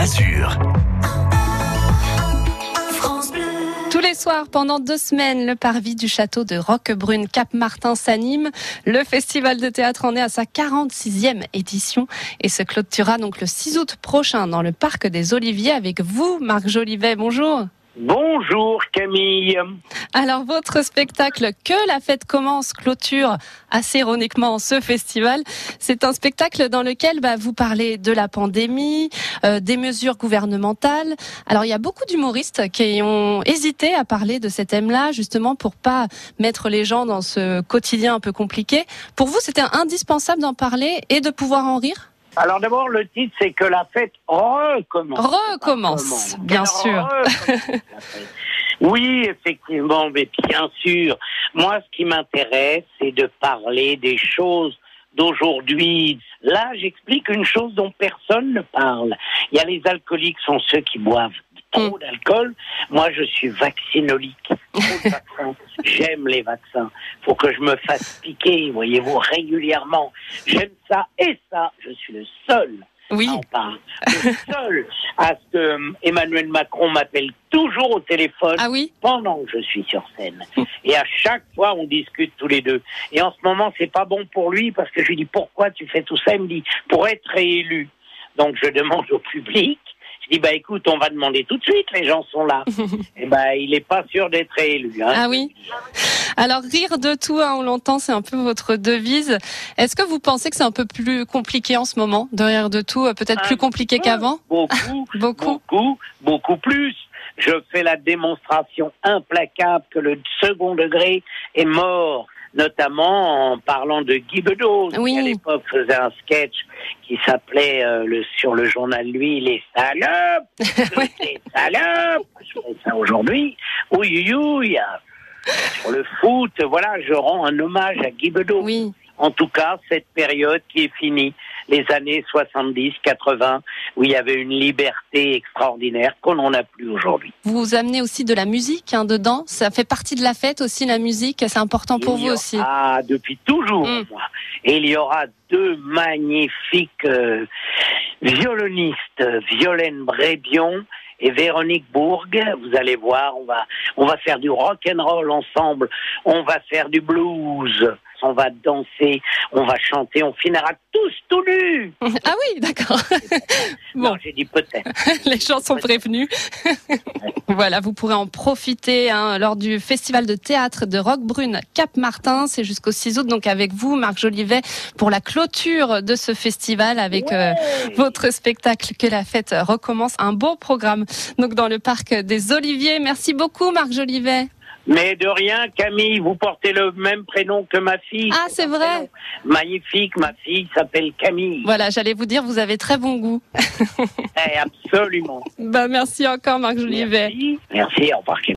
Azur. Tous les soirs, pendant deux semaines, le parvis du château de Roquebrune Cap-Martin s'anime. Le festival de théâtre en est à sa 46e édition et se clôturera donc le 6 août prochain dans le parc des Oliviers avec vous, Marc Jolivet. Bonjour. Bonjour Camille. Alors votre spectacle Que la fête commence clôture assez ironiquement ce festival. C'est un spectacle dans lequel bah, vous parlez de la pandémie, euh, des mesures gouvernementales. Alors il y a beaucoup d'humoristes qui ont hésité à parler de ces thèmes-là justement pour pas mettre les gens dans ce quotidien un peu compliqué. Pour vous c'était indispensable d'en parler et de pouvoir en rire? Alors d'abord, le titre, c'est que la fête recommence. Recommence, bien sûr. oui, effectivement, mais bien sûr. Moi, ce qui m'intéresse, c'est de parler des choses d'aujourd'hui. Là, j'explique une chose dont personne ne parle. Il y a les alcooliques, sont ceux qui boivent trop mm. d'alcool. Moi, je suis vaccinolique. J'aime les vaccins. Faut que je me fasse piquer, voyez-vous, régulièrement. J'aime ça et ça. Je suis le seul. Oui. Le seul à ce que Emmanuel Macron m'appelle toujours au téléphone ah oui pendant que je suis sur scène. Et à chaque fois, on discute tous les deux. Et en ce moment, c'est pas bon pour lui parce que je lui dis pourquoi tu fais tout ça? Il me dit pour être réélu. Donc je demande au public dit bah écoute, on va demander tout de suite, les gens sont là. Et eh ben il est pas sûr d'être élu. Hein. Ah oui. Alors rire de tout, hein, on l'entend, c'est un peu votre devise. Est-ce que vous pensez que c'est un peu plus compliqué en ce moment de rire de tout, euh, peut-être plus compliqué qu'avant Beaucoup, beaucoup, beaucoup, beaucoup plus. Je fais la démonstration implacable que le second degré est mort notamment en parlant de Guy Bedos, qui à l'époque faisait un sketch qui s'appelait euh, le, sur le journal Lui, les salopes, les salopes, je fais ça aujourd'hui, oui, oui, sur le foot, voilà, je rends un hommage à Guy Bedos. Oui. En tout cas, cette période qui est finie, les années 70, 80, où il y avait une liberté extraordinaire qu'on n'en a plus aujourd'hui. Vous amenez aussi de la musique hein, dedans. Ça fait partie de la fête aussi, la musique. C'est important pour vous aussi. Ah, depuis toujours. Mm. Et il y aura deux magnifiques euh, violonistes, Violaine Brébion et Véronique Bourg. Vous allez voir, on va, on va faire du rock and roll ensemble. On va faire du blues on va danser, on va chanter, on finira tous tout nus. Ah oui, d'accord. bon, j'ai dit peut-être. Les gens sont prévenus. voilà, vous pourrez en profiter hein, lors du festival de théâtre de Roquebrune Cap Martin. C'est jusqu'au 6 août, donc avec vous, Marc Jolivet, pour la clôture de ce festival avec euh, votre spectacle que la fête recommence. Un beau programme. Donc dans le parc des Oliviers. Merci beaucoup, Marc Jolivet. Mais de rien, Camille, vous portez le même prénom que ma fille. Ah, c'est vrai. Magnifique, ma fille s'appelle Camille. Voilà, j'allais vous dire, vous avez très bon goût. eh, absolument. Bah, merci encore, Marc Jolivet. Merci, merci au revoir.